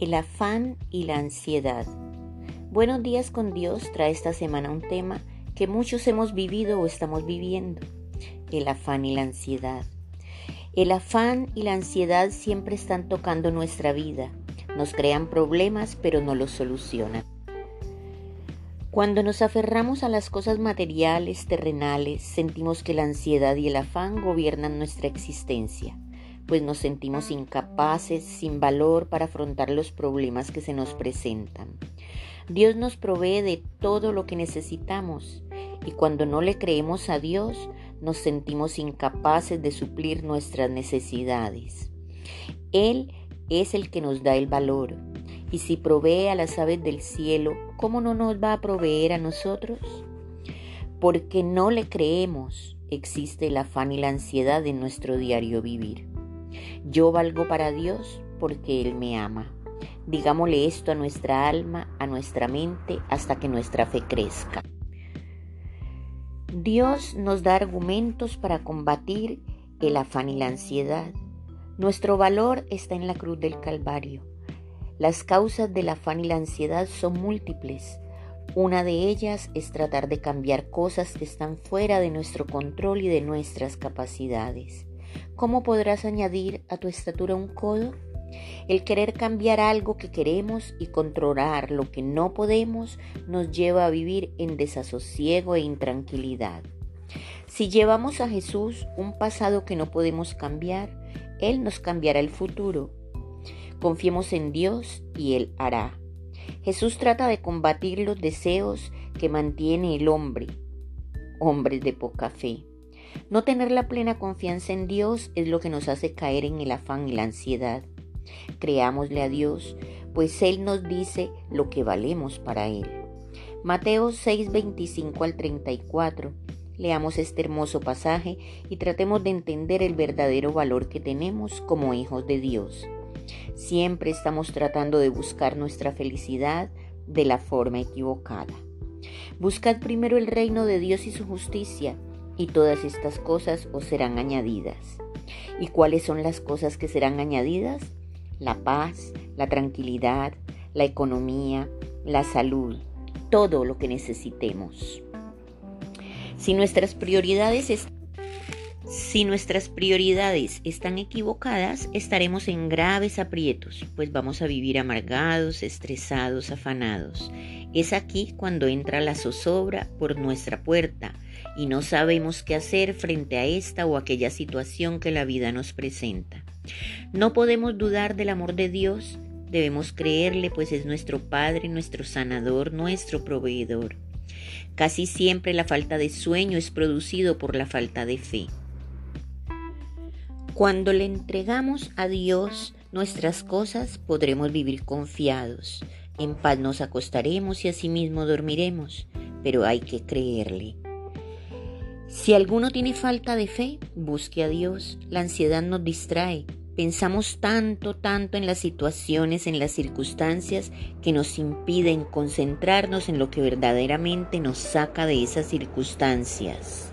El afán y la ansiedad. Buenos días con Dios trae esta semana un tema que muchos hemos vivido o estamos viviendo. El afán y la ansiedad. El afán y la ansiedad siempre están tocando nuestra vida. Nos crean problemas pero no los solucionan. Cuando nos aferramos a las cosas materiales, terrenales, sentimos que la ansiedad y el afán gobiernan nuestra existencia pues nos sentimos incapaces, sin valor para afrontar los problemas que se nos presentan. Dios nos provee de todo lo que necesitamos y cuando no le creemos a Dios nos sentimos incapaces de suplir nuestras necesidades. Él es el que nos da el valor y si provee a las aves del cielo, ¿cómo no nos va a proveer a nosotros? Porque no le creemos, existe el afán y la ansiedad en nuestro diario vivir. Yo valgo para Dios porque Él me ama. Digámosle esto a nuestra alma, a nuestra mente, hasta que nuestra fe crezca. Dios nos da argumentos para combatir el afán y la ansiedad. Nuestro valor está en la cruz del Calvario. Las causas del afán y la ansiedad son múltiples. Una de ellas es tratar de cambiar cosas que están fuera de nuestro control y de nuestras capacidades. ¿Cómo podrás añadir a tu estatura un codo? El querer cambiar algo que queremos y controlar lo que no podemos nos lleva a vivir en desasosiego e intranquilidad. Si llevamos a Jesús un pasado que no podemos cambiar, Él nos cambiará el futuro. Confiemos en Dios y Él hará. Jesús trata de combatir los deseos que mantiene el hombre, hombres de poca fe. No tener la plena confianza en Dios es lo que nos hace caer en el afán y la ansiedad. Creámosle a Dios, pues Él nos dice lo que valemos para Él. Mateo 6, 25 al 34. Leamos este hermoso pasaje y tratemos de entender el verdadero valor que tenemos como hijos de Dios. Siempre estamos tratando de buscar nuestra felicidad de la forma equivocada. Buscad primero el reino de Dios y su justicia y todas estas cosas os serán añadidas. ¿Y cuáles son las cosas que serán añadidas? La paz, la tranquilidad, la economía, la salud, todo lo que necesitemos. Si nuestras prioridades si nuestras prioridades están equivocadas, estaremos en graves aprietos, pues vamos a vivir amargados, estresados, afanados. Es aquí cuando entra la zozobra por nuestra puerta y no sabemos qué hacer frente a esta o aquella situación que la vida nos presenta. No podemos dudar del amor de Dios, debemos creerle, pues es nuestro Padre, nuestro sanador, nuestro proveedor. Casi siempre la falta de sueño es producido por la falta de fe. Cuando le entregamos a Dios nuestras cosas, podremos vivir confiados. En paz nos acostaremos y asimismo dormiremos, pero hay que creerle. Si alguno tiene falta de fe, busque a Dios. La ansiedad nos distrae. Pensamos tanto, tanto en las situaciones, en las circunstancias, que nos impiden concentrarnos en lo que verdaderamente nos saca de esas circunstancias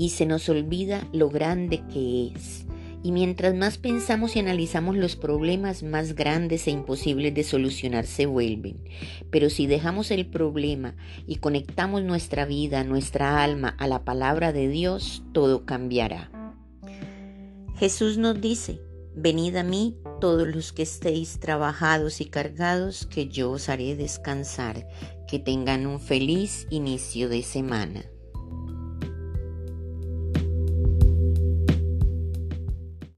y se nos olvida lo grande que es. Y mientras más pensamos y analizamos los problemas más grandes e imposibles de solucionar se vuelven. Pero si dejamos el problema y conectamos nuestra vida, nuestra alma a la palabra de Dios, todo cambiará. Jesús nos dice, venid a mí todos los que estéis trabajados y cargados, que yo os haré descansar. Que tengan un feliz inicio de semana.